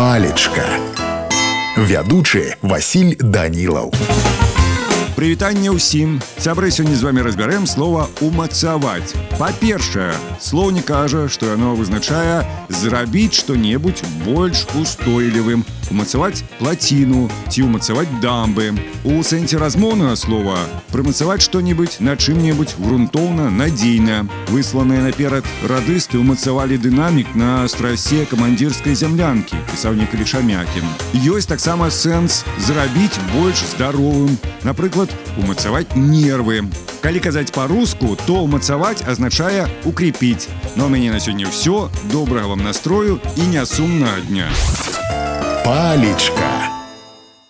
палечка вядучы Васіль данілаў Прывітанне ўсім сябры сёння з вами разбярэм слова умацаваць па-першае слоўнік кажа што яно вызначае зрабіць што-небудзь больш устойлівым умацаваць плаціну ці умацаваць дамбы у сэнсе размоўнага слова прымацаваць што-небудзь на чым-небудзь грунтоўна надзейна высланыя наперад радысты умацавалі дынамік на страсе камандзірскай зямлянкі пісаў некалі шамякін ёсць таксама сэнс зрабіць больш здаровым напрыклад умацаваць нервы калі казаць па-руску то умацаваць азначае укрепіць но у мяне на сёння ўсё добрага вам настрою і нясумнага дня палечка